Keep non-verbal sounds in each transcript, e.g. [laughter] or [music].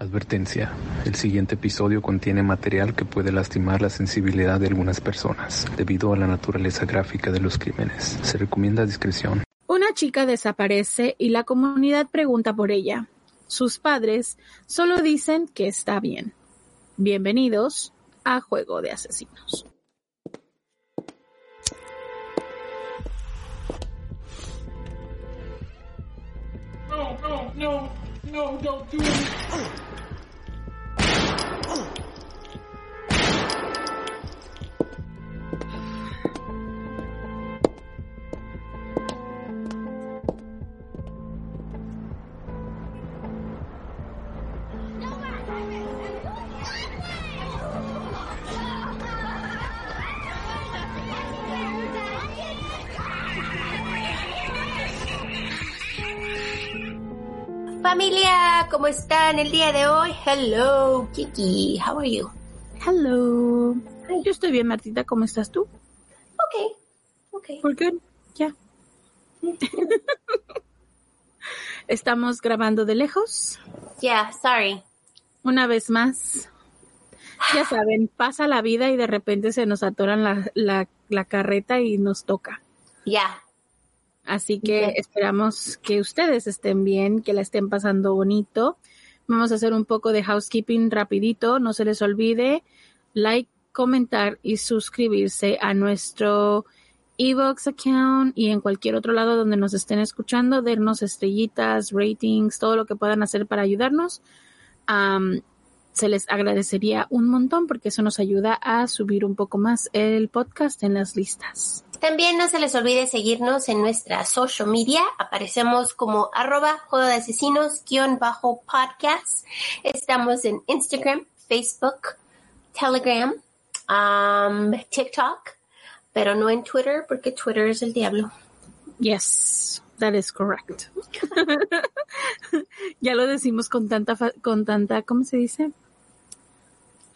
Advertencia. El siguiente episodio contiene material que puede lastimar la sensibilidad de algunas personas debido a la naturaleza gráfica de los crímenes. Se recomienda discreción. Una chica desaparece y la comunidad pregunta por ella. Sus padres solo dicen que está bien. Bienvenidos a Juego de Asesinos. No, no, no, no, don't do it. Familia, ¿cómo están el día de hoy? Hello, Kiki, how are you? Hello. Yo estoy bien, Martita. ¿Cómo estás tú? Ok, ok. ¿Por qué? Ya. [laughs] Estamos grabando de lejos. Yeah, sorry. Una vez más. Ya saben, [sighs] pasa la vida y de repente se nos atoran la, la, la carreta y nos toca. Ya, Así que Bien. esperamos que ustedes estén bien, que la estén pasando bonito. Vamos a hacer un poco de housekeeping rapidito. No se les olvide like, comentar y suscribirse a nuestro Evox account y en cualquier otro lado donde nos estén escuchando, darnos estrellitas, ratings, todo lo que puedan hacer para ayudarnos. Se les agradecería un montón porque eso nos ayuda a subir un poco más el podcast en las listas. También no se les olvide seguirnos en nuestra social media. Aparecemos como arroba juego de asesinos guion bajo podcast. Estamos en Instagram, Facebook, Telegram, um, TikTok, pero no en Twitter porque Twitter es el diablo. Yes, that is correct. [laughs] ya lo decimos con tanta, fa- con tanta, ¿cómo se dice?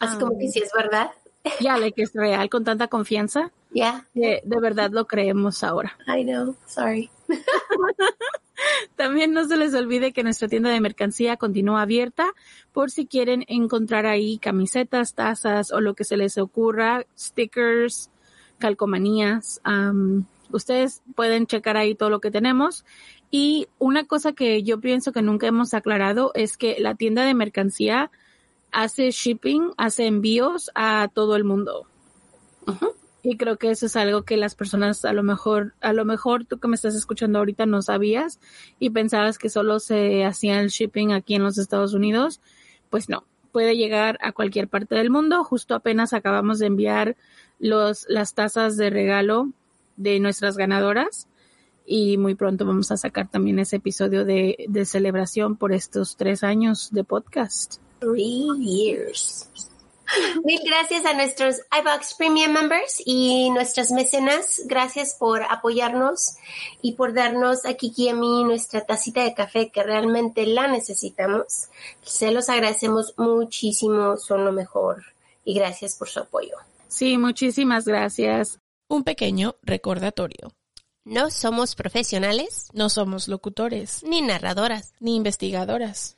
Así Ah. como que si es verdad. Ya, de que es real, con tanta confianza, [laughs] Yeah, que de verdad lo creemos ahora. I know. Sorry. [laughs] También no se les olvide que nuestra tienda de mercancía continúa abierta por si quieren encontrar ahí camisetas, tazas o lo que se les ocurra, stickers, calcomanías. am, ustedes pueden checar ahí todo lo que tenemos. Y una cosa que yo pienso que nunca hemos aclarado es que la tienda de mercancía hace shipping, hace envíos a todo el mundo. Y creo que eso es algo que las personas a lo mejor, a lo mejor tú que me estás escuchando ahorita no sabías y pensabas que solo se hacía el shipping aquí en los Estados Unidos. Pues no, puede llegar a cualquier parte del mundo. Justo apenas acabamos de enviar los, las tazas de regalo de nuestras ganadoras y muy pronto vamos a sacar también ese episodio de, de celebración por estos tres años de podcast. Three years. Mil gracias a nuestros iBox Premium members y nuestras mecenas. Gracias por apoyarnos y por darnos a Kiki y a mí nuestra tacita de café que realmente la necesitamos. Se los agradecemos muchísimo, son lo mejor. Y gracias por su apoyo. Sí, muchísimas gracias. Un pequeño recordatorio. No somos profesionales, No somos locutores, ni narradoras, ni investigadoras,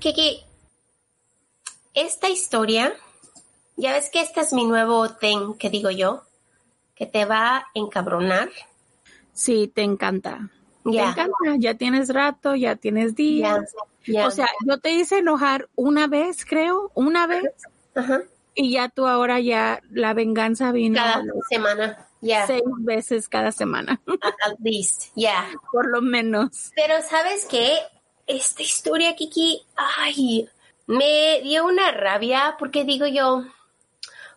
Kiki, esta historia, ya ves que este es mi nuevo thing que digo yo, que te va a encabronar. Sí, te encanta. Te Ya, encanta, ya tienes rato, ya tienes días. O sea, yo te hice enojar una vez, creo, una vez, Ajá. y ya tú ahora ya la venganza vino Cada semana. Ya, seis veces cada semana, at least. Ya. [laughs] por lo menos. Pero ¿sabes qué? Esta historia, Kiki, ay, me dio una rabia porque digo yo,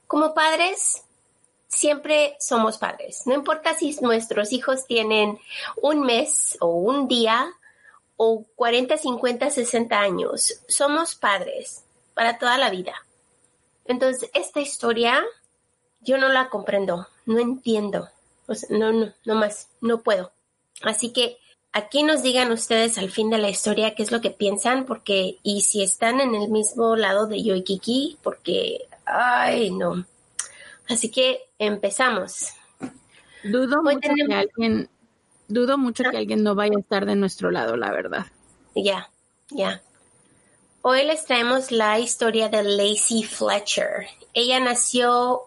como padres, siempre somos padres. No importa si nuestros hijos tienen un mes o un día o 40, 50, 60 años. Somos padres para toda la vida. Entonces, esta historia yo no la comprendo, no entiendo. No, no, no más, no puedo. Así que aquí nos digan ustedes al fin de la historia qué es lo que piensan, porque, y si están en el mismo lado de yo y Kiki, porque, ay, no. Así que empezamos. Dudo Hoy mucho tenemos- que alguien, dudo mucho que alguien no vaya a estar de nuestro lado, la verdad. Ya, ya. Hoy les traemos la historia de Lacey Fletcher. Ella nació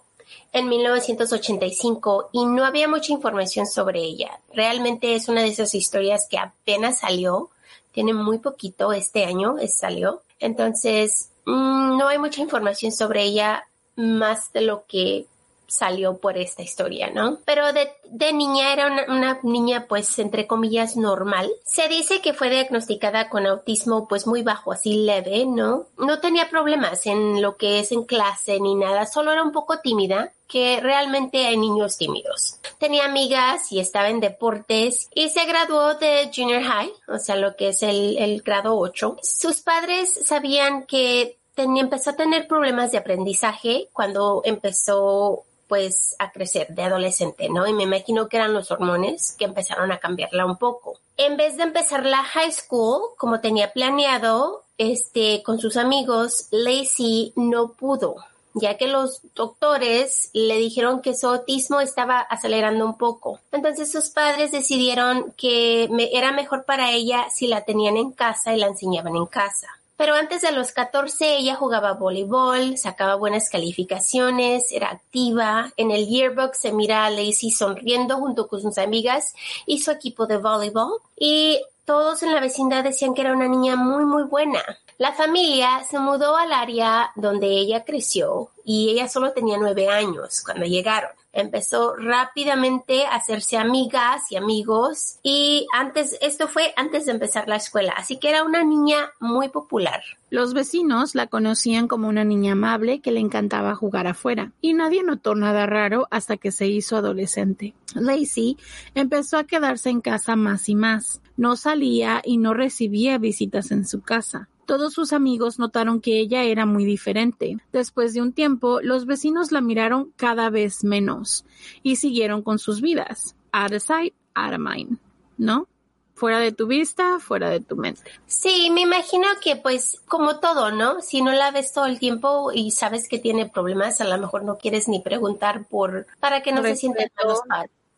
en 1985 y no había mucha información sobre ella. Realmente es una de esas historias que apenas salió. Tiene muy poquito, este año es- salió. Entonces, mm, no hay mucha información sobre ella más de lo que salió por esta historia, ¿no? Pero de, niña era una, niña, pues, entre comillas, normal. Se dice que fue diagnosticada con autismo, pues, muy bajo, así leve, ¿no? No tenía problemas en lo que es en clase ni nada, solo era un poco tímida, que realmente hay niños tímidos. Tenía amigas y estaba en deportes y se graduó de junior high, o sea, lo que es el, grado 8. Sus padres sabían que empezó a tener problemas de aprendizaje cuando empezó pues a crecer de adolescente, ¿no? Y me imagino que eran los hormones que empezaron a cambiarla un poco. En vez de empezar la high school, como tenía planeado, este, con sus amigos, Lacey no pudo, ya que los doctores le dijeron que su autismo estaba acelerando un poco. Entonces sus padres decidieron que me- era mejor para ella si la tenían en casa y la enseñaban en casa. Pero antes de los 14 ella jugaba voleibol, sacaba buenas calificaciones, era activa. En el yearbook se mira a Lacey sonriendo junto con sus amigas y su equipo de voleibol. Y todos en la vecindad decían que era una niña muy, muy buena. La familia se mudó al área donde ella creció y ella solo tenía nueve años cuando llegaron. Empezó rápidamente a hacerse amigas y amigos y antes, esto fue antes de empezar la escuela, así que era una niña muy popular. Los vecinos la conocían como una niña amable que le encantaba jugar afuera, y nadie notó nada raro hasta que se hizo adolescente. Lacey empezó a quedarse en casa más y más. No salía y no recibía visitas en su casa. Todos sus amigos notaron que ella era muy diferente. Después de un tiempo, los vecinos la miraron cada vez menos y siguieron con sus vidas. Out of sight, out of mind. ¿No? Fuera de tu vista, fuera de tu mente. Sí, me imagino que pues como todo, ¿no? Si no la ves todo el tiempo y sabes que tiene problemas, a lo mejor no quieres ni preguntar por para que no se sientan los,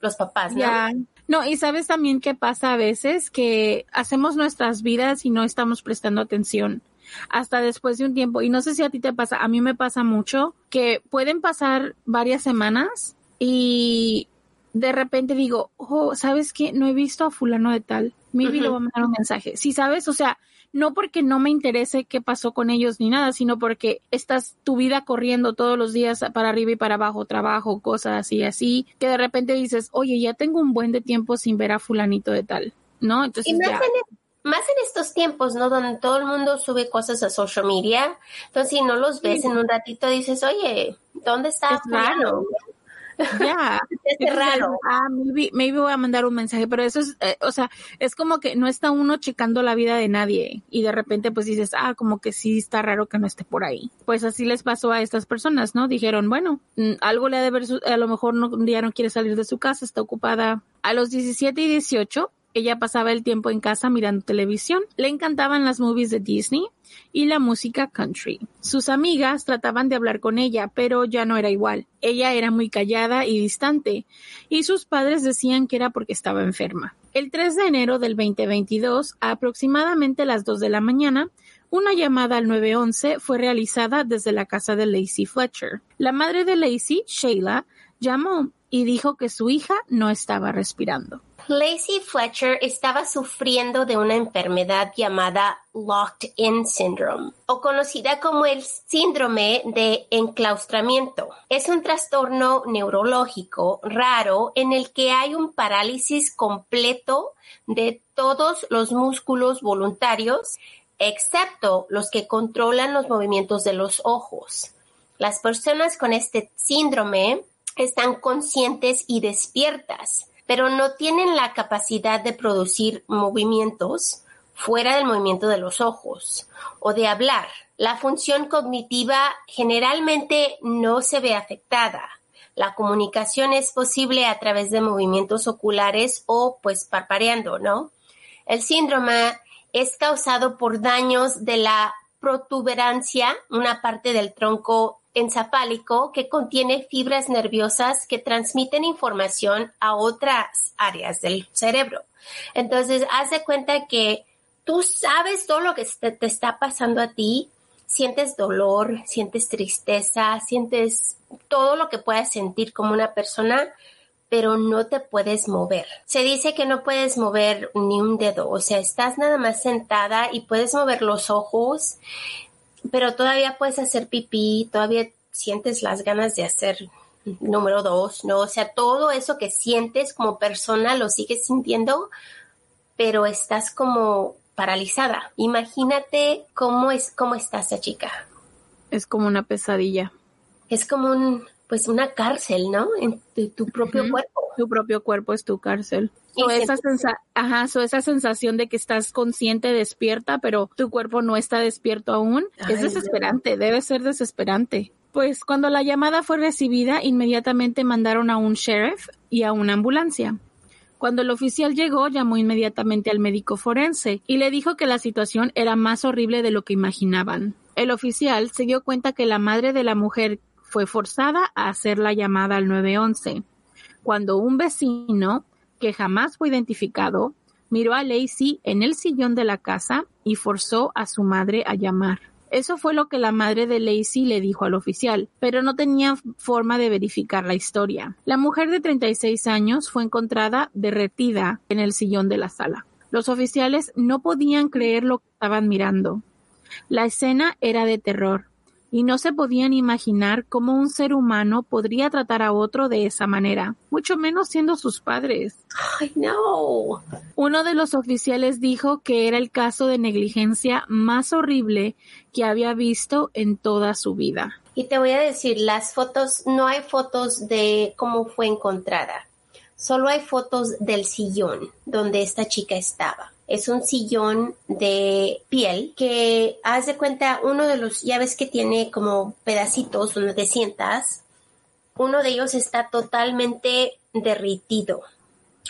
los papás, ¿no? No, y sabes también qué pasa a veces que hacemos nuestras vidas y no estamos prestando atención hasta después de un tiempo. Y no sé si a ti te pasa, a mí me pasa mucho que pueden pasar varias semanas y de repente digo, oh, ¿sabes qué? No he visto a fulano de tal. Maybe le voy a mandar un mensaje. Sí, ¿sabes? O sea, no porque no me interese qué pasó con ellos ni nada, sino porque estás tu vida corriendo todos los días para arriba y para abajo, trabajo, cosas así, así, que de repente dices, oye, ya tengo un buen de tiempo sin ver a fulanito de tal, ¿no? Entonces Y más ya. en, más en estos tiempos, ¿no? Donde todo el mundo sube cosas a social media. Entonces, si no los ves en un ratito, dices, oye, ¿dónde está Es raro. [laughs] Ya. Es Entonces, raro. Ah, maybe, maybe voy a mandar un mensaje, pero eso es, eh, o sea, es como que no está uno checando la vida de nadie y de repente pues dices, ah, como que sí está raro que no esté por ahí. Pues así les pasó a estas personas, ¿no? Dijeron, bueno, mm, algo le ha de ver, su- a lo mejor no, un día no quiere salir de su casa, está ocupada. A los 17 y 18, ella pasaba el tiempo en casa mirando televisión. Le encantaban las movies de Disney y la música country. Sus amigas trataban de hablar con ella, pero ya no era igual. Ella era muy callada y distante, y sus padres decían que era porque estaba enferma. El 3 de enero del 2022, a aproximadamente las 2 de la mañana, una llamada al 911 fue realizada desde la casa de Lacey Fletcher. La madre de Lacey, Sheila, llamó y dijo que su hija no estaba respirando. Lacey Fletcher estaba sufriendo de una enfermedad llamada Locked In Syndrome o conocida como el síndrome de enclaustramiento. Es un trastorno neurológico raro en el que hay un parálisis completo de todos los músculos voluntarios excepto los que controlan los movimientos de los ojos. Las personas con este síndrome están conscientes y despiertas, pero no tienen la capacidad de producir movimientos fuera del movimiento de los ojos o de hablar. La función cognitiva generalmente no se ve afectada. La comunicación es posible a través de movimientos oculares o pues parpareando, ¿no? El síndrome es causado por daños de la protuberancia, una parte del tronco encefálico que contiene fibras nerviosas que transmiten información a otras áreas del cerebro. Entonces, haz de cuenta que tú sabes todo lo que te, está pasando a ti, sientes dolor, sientes tristeza, sientes todo lo que puedas sentir como una persona, pero no te puedes mover. Se dice que no puedes mover ni un dedo, o sea, estás nada más sentada y puedes mover los ojos, pero todavía puedes hacer pipí, todavía sientes las ganas de hacer número dos, ¿no? O sea, todo eso que sientes como persona lo sigues sintiendo, pero estás como paralizada. Imagínate cómo es, cómo está esa chica. Es como una pesadilla. Es como un, pues una cárcel, ¿no? En tu, propio cuerpo. Tu propio cuerpo es tu cárcel. O esa, Ajá, esa sensación de que estás consciente, despierta, pero tu cuerpo no está despierto aún, es desesperante, debe ser desesperante. Pues cuando la llamada fue recibida, inmediatamente mandaron a un sheriff y a una ambulancia. Cuando el oficial llegó, llamó inmediatamente al médico forense y le dijo que la situación era más horrible de lo que imaginaban. El oficial se dio cuenta que la madre de la mujer fue forzada a hacer la llamada al 911, cuando un vecino, que jamás fue identificado, miró a Lacey en el sillón de la casa y forzó a su madre a llamar. Eso fue lo que la madre de Lacey le dijo al oficial, pero no tenía forma de verificar la historia. La mujer de 36 años fue encontrada derretida en el sillón de la sala. Los oficiales no podían creer lo que estaban mirando. La escena era de terror y no se podían imaginar cómo un ser humano podría tratar a otro de esa manera, mucho menos siendo sus padres. Ay, no. Uno de los oficiales dijo que era el caso de negligencia más horrible que había visto en toda su vida. Y te voy a decir, las fotos, no hay fotos de cómo fue encontrada. Solo hay fotos del sillón donde esta chica estaba es un sillón de piel que haz de cuenta uno de los llaves que tiene como pedacitos donde te sientas uno de ellos está totalmente derritido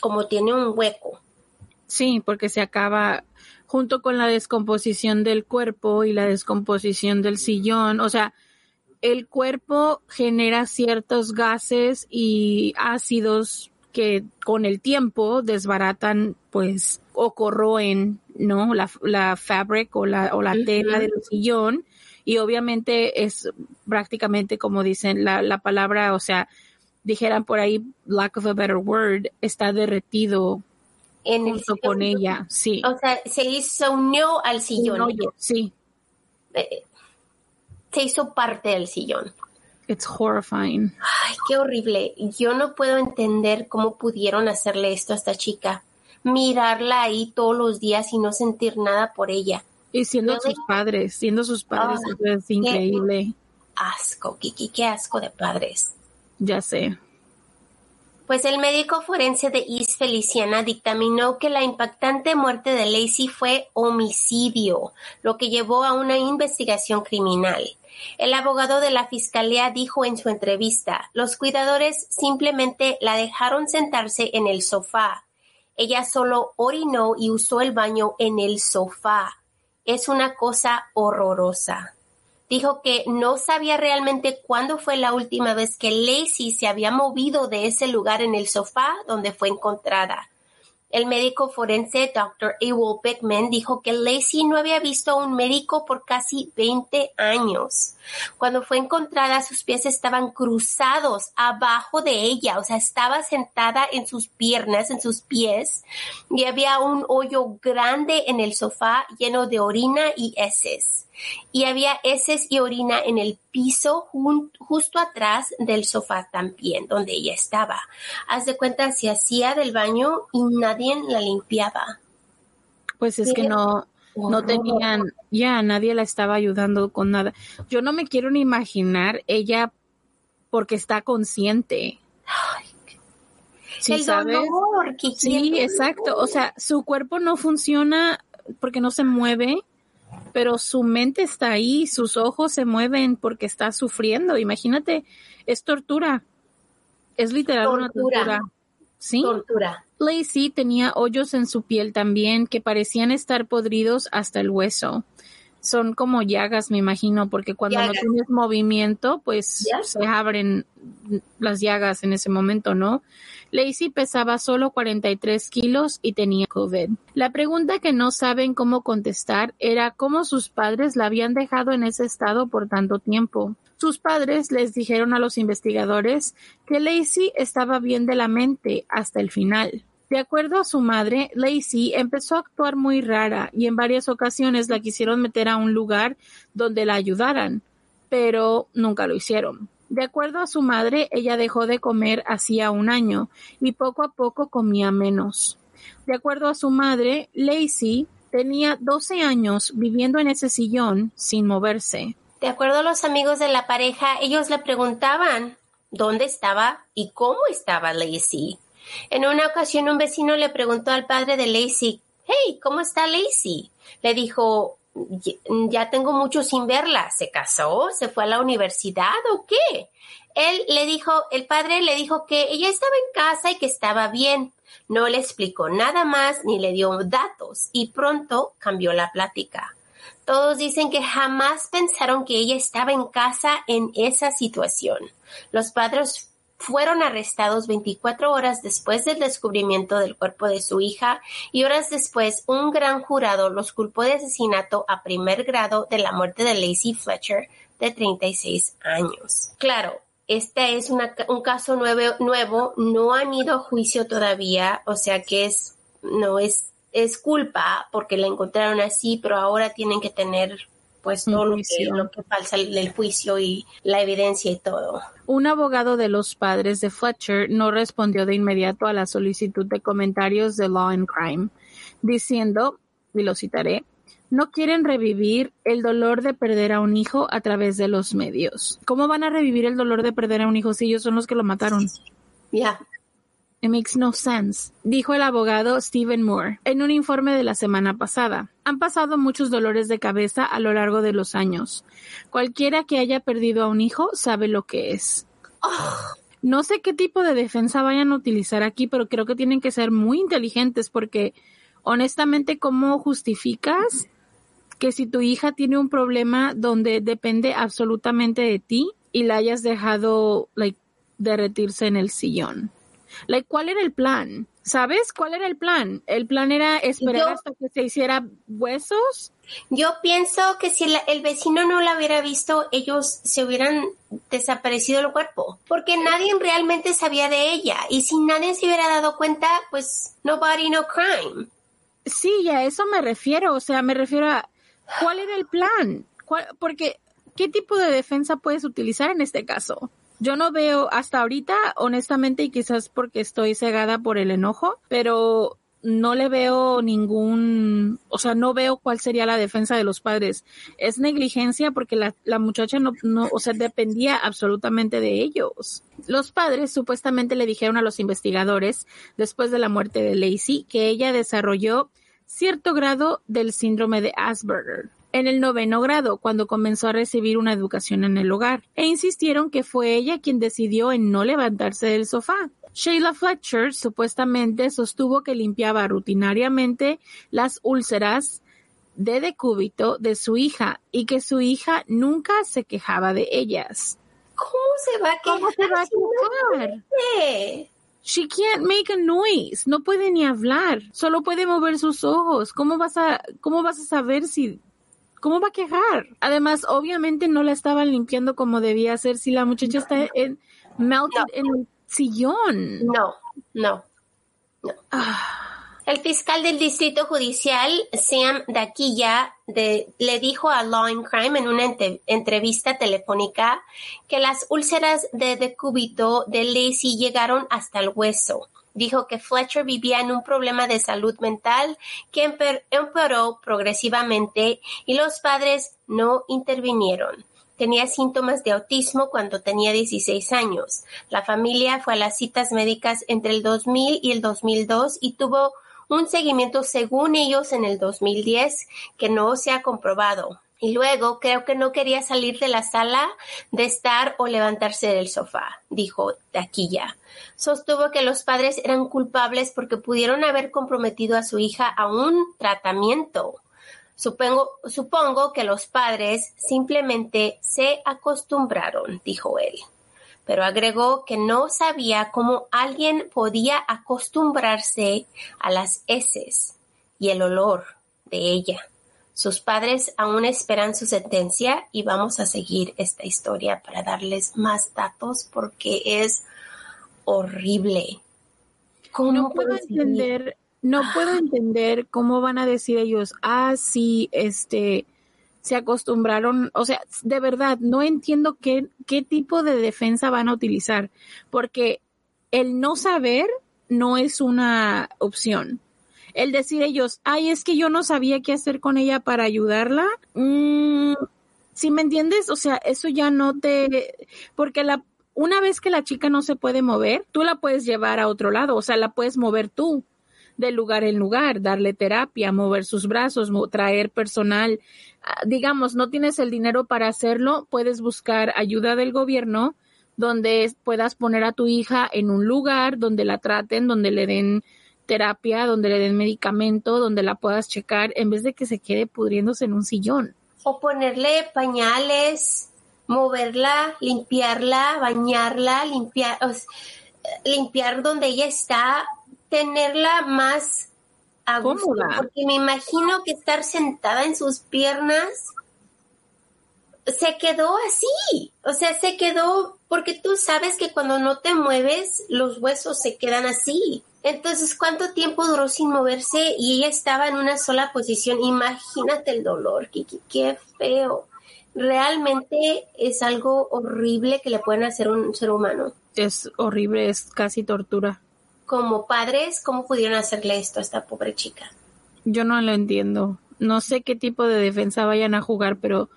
como tiene un hueco. Sí porque se acaba junto con la descomposición del cuerpo y la descomposición del sillón. O sea el cuerpo genera ciertos gases y ácidos que con el tiempo desbaratan pues o corroen, ¿no? La, la fabric o la, o la tela del sillón y obviamente es prácticamente como dicen la, la palabra, o sea, dijeran por ahí, lack of a better word, está derretido en el sillón. con ella, sí. O sea, se hizo unió al sillón. sí. Eh, se hizo parte del sillón. It's horrifying. Ay, qué horrible. Yo no puedo entender cómo pudieron hacerle esto a esta chica mirarla ahí todos los días y no sentir nada por ella. Y siendo sus padres, siendo sus padres ah, es increíble. asco, Kiki, qué asco de padres. Ya sé. Pues el médico forense de East Feliciana dictaminó que la impactante muerte de Lacey fue homicidio, lo que llevó a una investigación criminal. El abogado de la fiscalía dijo en su entrevista, los cuidadores simplemente la dejaron sentarse en el sofá, ella solo orinó y usó el baño en el sofá. Es una cosa horrorosa. Dijo que no sabía realmente cuándo fue la última vez que Lacey se había movido de ese lugar en el sofá donde fue encontrada. El médico forense Dr. Ewell Bickman dijo que Lacey no había visto a un médico por casi 20 años. Cuando fue encontrada, sus pies estaban cruzados abajo de ella, o sea, estaba sentada en sus piernas, en sus pies, y había un hoyo grande en el sofá lleno de orina y heces y había heces y orina en el piso justo atrás del sofá también, donde ella estaba. Haz de cuenta, se hacía del baño y nadie la limpiaba. Pues es que no, no tenían, ya nadie la estaba ayudando con nada. Yo no me quiero ni imaginar ella porque está consciente. sí, sabes? sí, exacto. O sea, su cuerpo no funciona porque no se mueve pero su mente está ahí, sus ojos se mueven porque está sufriendo. Imagínate, es tortura. Es literal una tortura. Sí. Tortura. Lacey tenía hoyos en su piel también que parecían estar podridos hasta el hueso. Son como llagas, me imagino, porque cuando no tienes movimiento, pues se abren las llagas en ese momento, ¿no? Lacey pesaba solo 43 kilos y tenía COVID. La pregunta que no saben cómo contestar era cómo sus padres la habían dejado en ese estado por tanto tiempo. Sus padres les dijeron a los investigadores que Lacey estaba bien de la mente hasta el final. De acuerdo a su madre, Lacey empezó a actuar muy rara y en varias ocasiones la quisieron meter a un lugar donde la ayudaran, pero nunca lo hicieron. De acuerdo a su madre, ella dejó de comer hacía un año y poco a poco comía menos. De acuerdo a su madre, Lacey tenía 12 años viviendo en ese sillón sin moverse. De acuerdo a los amigos de la pareja, ellos le preguntaban dónde estaba y cómo estaba Lacey. En una ocasión un vecino le preguntó al padre de Lacey, Hey, ¿cómo está Lacey? Le dijo, ya tengo mucho sin verla. ¿Se casó? ¿Se fue a la universidad o qué? Él le dijo, el padre le dijo que ella estaba en casa y que estaba bien. No le explicó nada más ni le dio datos y pronto cambió la plática. Todos dicen que jamás pensaron que ella estaba en casa en esa situación. Los padres fueron arrestados 24 horas después del descubrimiento del cuerpo de su hija y horas después un gran jurado los culpó de asesinato a primer grado de la muerte de Lacey Fletcher de 36 años. Claro, este es un caso nuevo, nuevo, no han ido a juicio todavía, o sea que es, no es, es culpa porque la encontraron así, pero ahora tienen que tener pues todo lo que, lo que falta el juicio y la evidencia y todo. Un abogado de los padres de Fletcher no respondió de inmediato a la solicitud de comentarios de Law and Crime, diciendo, y lo citaré, no quieren revivir el dolor de perder a un hijo a través de los medios. ¿Cómo van a revivir el dolor de perder a un hijo si ellos son los que lo mataron? Ya. It makes no sense, dijo el abogado Stephen Moore en un informe de la semana pasada. Han pasado muchos dolores de cabeza a lo largo de los años. Cualquiera que haya perdido a un hijo sabe lo que es. No sé qué tipo de defensa vayan a utilizar aquí, pero creo que tienen que ser muy inteligentes porque honestamente, ¿cómo justificas que si tu hija tiene un problema donde depende absolutamente de ti y la hayas dejado like, derretirse en el sillón? Like, ¿Cuál era el plan? ¿Sabes cuál era el plan? ¿El plan era esperar hasta que se hiciera huesos? Yo pienso que si el vecino no la hubiera visto, ellos se hubieran desaparecido el cuerpo, porque nadie realmente sabía de ella y si nadie se hubiera dado cuenta, pues nobody no crime. Sí, a eso me refiero, o sea, me refiero a cuál era el plan, porque ¿qué tipo de defensa puedes utilizar en este caso? Yo no veo hasta ahorita, honestamente, y quizás porque estoy cegada por el enojo, pero no le veo ningún, o sea, no veo cuál sería la defensa de los padres. Es negligencia porque la, la muchacha no, no, o sea, dependía absolutamente de ellos. Los padres supuestamente le dijeron a los investigadores, después de la muerte de Lacey, que ella desarrolló cierto grado del síndrome de Asperger en el noveno grado, cuando comenzó a recibir una educación en el hogar, e insistieron que fue ella quien decidió en no levantarse del sofá. Sheila Fletcher supuestamente sostuvo que limpiaba rutinariamente las úlceras de decúbito de su hija y que su hija nunca se quejaba de ellas. ¿Cómo se va a quejar? ¿Cómo se va a quejar? She can't make a noise. No puede ni hablar. Solo puede mover sus ojos. ¿Cómo vas a, cómo vas a saber si, cómo va a quejar? Además, obviamente no la estaban limpiando como debía ser si la muchacha está en, melted en el sillón. No, no, no. El fiscal del distrito judicial, Sam Daquilla, de, le dijo a Law and Crime en una ente- entrevista telefónica que las úlceras de decúbito de Lacey llegaron hasta el hueso. Dijo que Fletcher vivía en un problema de salud mental que empeoró progresivamente y los padres no intervinieron. Tenía síntomas de autismo cuando tenía 16 años. La familia fue a las citas médicas entre el 2000 y el 2002 y tuvo un seguimiento según ellos en el 2010 que no se ha comprobado. Y luego creo que no quería salir de la sala de estar o levantarse del sofá, dijo Taquilla. Sostuvo que los padres eran culpables porque pudieron haber comprometido a su hija a un tratamiento. Supongo, supongo que los padres simplemente se acostumbraron, dijo él. Pero agregó que no sabía cómo alguien podía acostumbrarse a las heces y el olor de ella. Sus padres aún esperan su sentencia y vamos a seguir esta historia para darles más datos porque es horrible. ¿Cómo No puedo entender, no puedo entender cómo van a decir ellos, ah, sí, este, se acostumbraron, o sea, de verdad, no entiendo qué, qué tipo de defensa van a utilizar, porque el no saber no es una opción. El decir ellos, ay, es que yo no sabía qué hacer con ella para ayudarla, mm, si me entiendes, o sea, eso ya no te, porque la, una vez que la chica no se puede mover, tú la puedes llevar a otro lado, o sea, la puedes mover tú de lugar en lugar, darle terapia, mover sus brazos, traer personal. Ah, Digamos, no tienes el dinero para hacerlo, puedes buscar ayuda del gobierno donde puedas poner a tu hija en un lugar donde la traten, donde le den terapia, donde le den medicamento, donde la puedas checar, en vez de que se quede pudriéndose en un sillón. O ponerle pañales, moverla, limpiarla, bañarla, limpiar, o limpiar donde ella está, tenerla más a gusto, Cómoda. porque me imagino que estar sentada en sus piernas se quedó así, o sea, se quedó porque tú sabes que cuando no te mueves los huesos se quedan así. Entonces, ¿cuánto tiempo duró sin moverse y ella estaba en una sola posición? Imagínate el dolor, Kiki, qué feo. Realmente es algo horrible que le pueden hacer a un ser humano. Es horrible, es casi tortura. Como padres, ¿cómo pudieron hacerle esto a esta pobre chica? Yo no lo entiendo. No sé qué tipo de defensa vayan a jugar, pero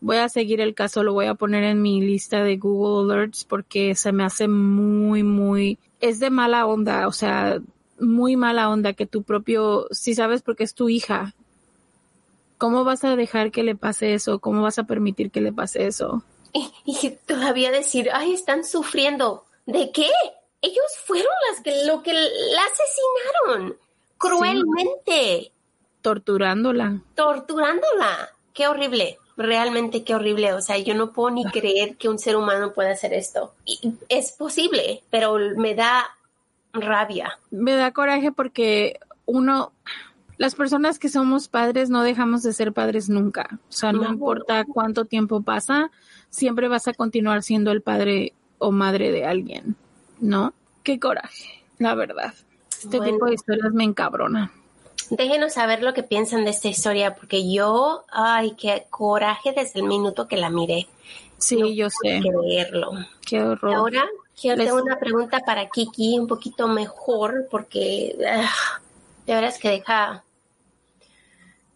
voy a seguir el caso, lo voy a poner en mi lista de Google Alerts porque se me hace muy, muy... Es de mala onda, o sea, muy mala onda que tu propio... Si sabes porque es tu hija, ¿cómo vas a dejar que le pase eso? ¿Cómo vas a permitir que le pase eso? Y, y todavía decir, ay, están sufriendo. ¿De qué? Ellos fueron las que lo que la asesinaron cruelmente, Torturándola. torturándola. Qué horrible. Realmente qué horrible. O sea, yo no puedo ni creer que un ser humano pueda hacer esto. Y es posible, pero me da rabia. me da coraje porque uno, las personas que somos padres no dejamos de ser padres nunca. O sea, no No. importa cuánto tiempo pasa, siempre vas a continuar siendo el padre o madre de alguien, ¿no? Qué coraje, la verdad. Este Bueno. tipo de historias me encabrona. Déjenos saber lo que piensan de esta historia, porque yo, ay, qué coraje desde el minuto que la miré. Sí, No yo sé. Creerlo. Qué horror. Ahora quiero Les- tengo una pregunta para Kiki, un poquito mejor, porque ah, de veras que deja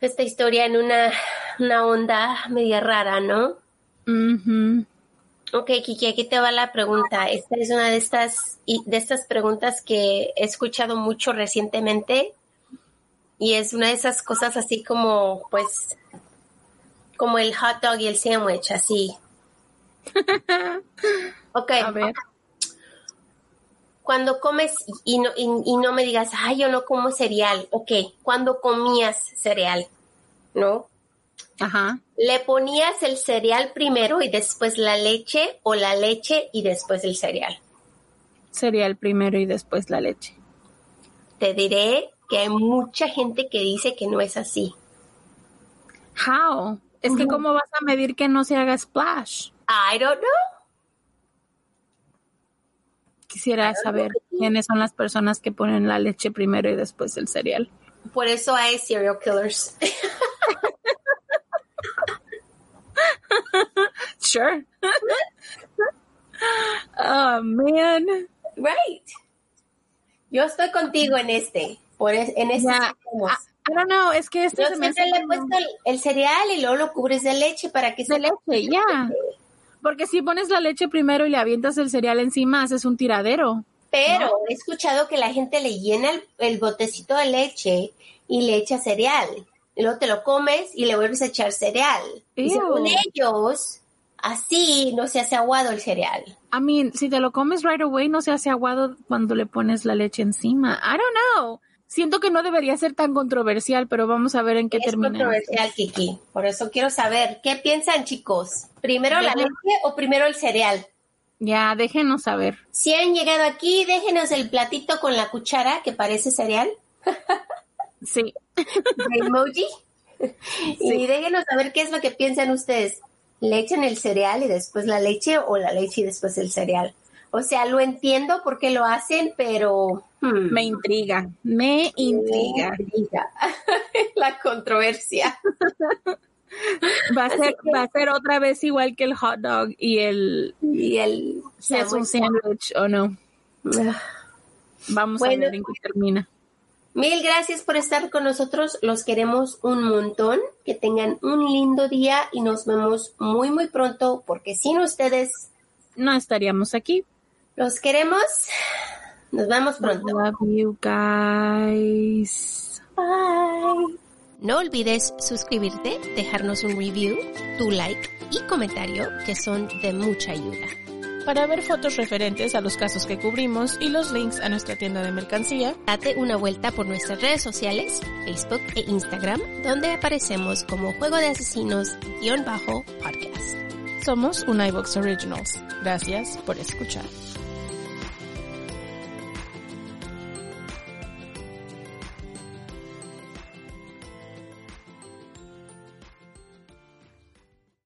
esta historia en una, una onda media rara, ¿no? Ujú. Ok, Kiki, aquí te va la pregunta. Esta es una de estas, de estas preguntas que he escuchado mucho recientemente y es una de esas cosas así como, pues, como el hot dog y el sandwich, así. [laughs] Ok. A ver. Cuando comes y no, y, y no me digas, ay, yo no como cereal. Ok, cuando comías cereal, ¿no? Ajá. ¿Le ponías el cereal primero y después la leche o la leche y después el cereal? cereal primero y después la leche. Te diré que hay mucha gente que dice que no es así. How? Es que cómo vas a medir que no se haga splash. I don't know. Quisiera saber quiénes son las personas que ponen la leche primero y después el cereal. Por eso hay serial killers. [laughs] Sure. [laughs] oh man. Right. Yo estoy contigo en este. Por es- en este Ya. estamos. Ah, I don't know, es que este Yo se me siempre hace le he como puesto el, el cereal y luego lo cubres de leche para que de se leche, ya. Porque si pones la leche primero y le avientas el cereal encima, haces un tiradero. Pero he escuchado que la gente le llena el, el botecito de leche y le echa cereal. Y luego te lo comes y le vuelves a echar cereal. Y Ew. según ellos, así no se hace aguado el cereal. I mean, si te lo comes right away, no se hace aguado cuando le pones la leche encima. I don't know. Siento que no debería ser tan controversial, pero vamos a ver en qué Es termina. controversial, Kiki. Por eso quiero saber, ¿qué piensan, chicos? ¿Primero la leche o primero el cereal? Ya, déjenos saber. Si han llegado aquí, déjenos el platito con la cuchara que parece cereal, [laughs] Sí. de emoji. Y déjenos saber qué es lo que piensan ustedes. ¿Le echan el cereal y después la leche o la leche y después el cereal? O sea, lo entiendo por qué lo hacen, pero... hmm, Me intriga. Me intriga. me intriga. [laughs] la controversia. Va a ser, va a ser otra vez igual que el hot dog y el Y el... es un sandwich. sandwich o no. Vamos Bueno. a ver en qué termina. Mil gracias por estar con nosotros. Los queremos un montón. Que tengan un lindo día y nos vemos muy, muy pronto porque sin ustedes No estaríamos aquí. los queremos. Nos vemos pronto. Love you guys. Bye. No olvides suscribirte, dejarnos un review, tu like y comentario que son de mucha ayuda. Para ver fotos referentes a los casos que cubrimos y los links a nuestra tienda de mercancía, Date una vuelta por nuestras redes sociales, Facebook e Instagram, donde aparecemos como Juego de Asesinos-podcast. somos un iVox Originals. Gracias por escuchar.